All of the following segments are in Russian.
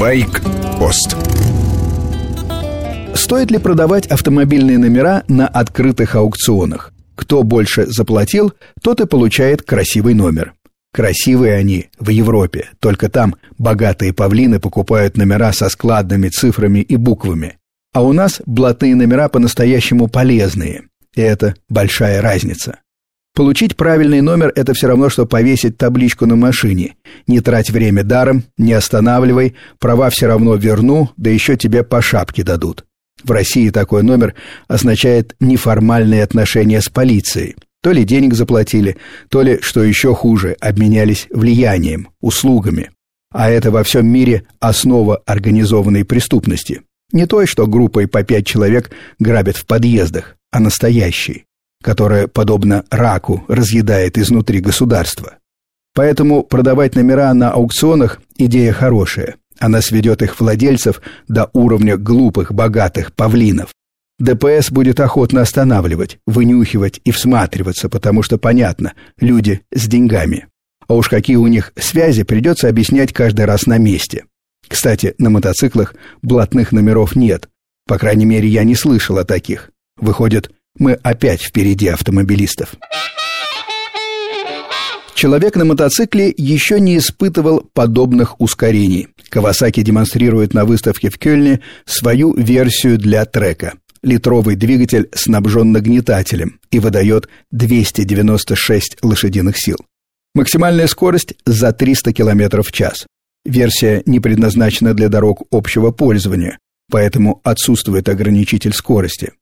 Байк-пост Стоит ли продавать автомобильные номера на открытых аукционах? Кто больше заплатил, тот и получает красивый номер. Красивые они в Европе, только там богатые павлины покупают номера со складными цифрами и буквами. А у нас блатные номера по-настоящему полезные. И это большая разница. Получить правильный номер – это все равно, что повесить табличку на машине. Не трать время даром, не останавливай, права все равно верну, да еще тебе по шапке дадут. В России такой номер означает неформальные отношения с полицией. То ли денег заплатили, то ли, что еще хуже, обменялись влиянием, услугами. А это во всем мире основа организованной преступности. Не той, что группой по пять человек грабят в подъездах, а настоящей, которая, подобно раку, разъедает изнутри государства. Поэтому продавать номера на аукционах – идея хорошая. Она сведет их владельцев до уровня глупых, богатых павлинов. ДПС будет охотно останавливать, вынюхивать и всматриваться, потому что понятно, люди с деньгами. А уж какие у них связи, придется объяснять каждый раз на месте. Кстати, на мотоциклах блатных номеров нет. По крайней мере, я не слышал о таких. Выходит, мы опять впереди автомобилистов. Человек на мотоцикле еще не испытывал подобных ускорений. Кавасаки демонстрирует на выставке в Кёльне свою версию для трека. Литровый двигатель снабжен нагнетателем и выдает 296 лошадиных сил. Максимальная скорость за 300 км в час. Версия не предназначена для дорог общего пользования, поэтому отсутствует ограничитель скорости.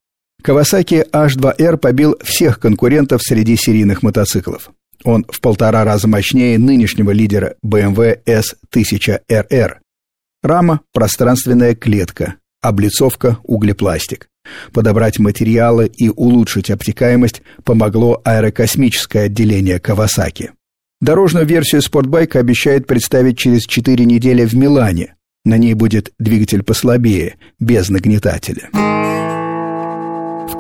Kawasaki H2R побил всех конкурентов среди серийных мотоциклов. Он в полтора раза мощнее нынешнего лидера BMW S1000RR. Рама – пространственная клетка, облицовка – углепластик. Подобрать материалы и улучшить обтекаемость помогло аэрокосмическое отделение Kawasaki. Дорожную версию спортбайка обещают представить через 4 недели в Милане. На ней будет двигатель послабее, без нагнетателя.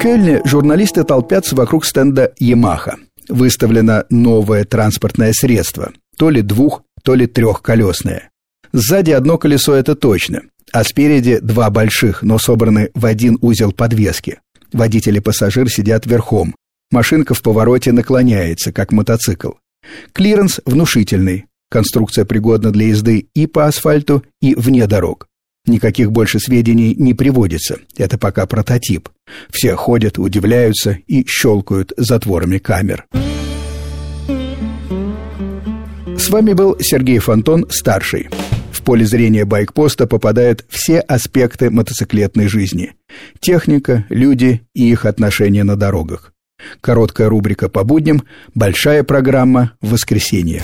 Кельне журналисты толпятся вокруг стенда Yamaha – выставлено новое транспортное средство, то ли двух, то ли трехколесное. Сзади одно колесо это точно, а спереди два больших, но собраны в один узел подвески. Водитель и пассажир сидят верхом. Машинка в повороте наклоняется, как мотоцикл. Клиренс внушительный. Конструкция пригодна для езды и по асфальту, и вне дорог. Никаких больше сведений не приводится. Это пока прототип. Все ходят, удивляются и щелкают затворами камер. С вами был Сергей Фонтон, старший. В поле зрения байкпоста попадают все аспекты мотоциклетной жизни. Техника, люди и их отношения на дорогах. Короткая рубрика по будням, большая программа в воскресенье.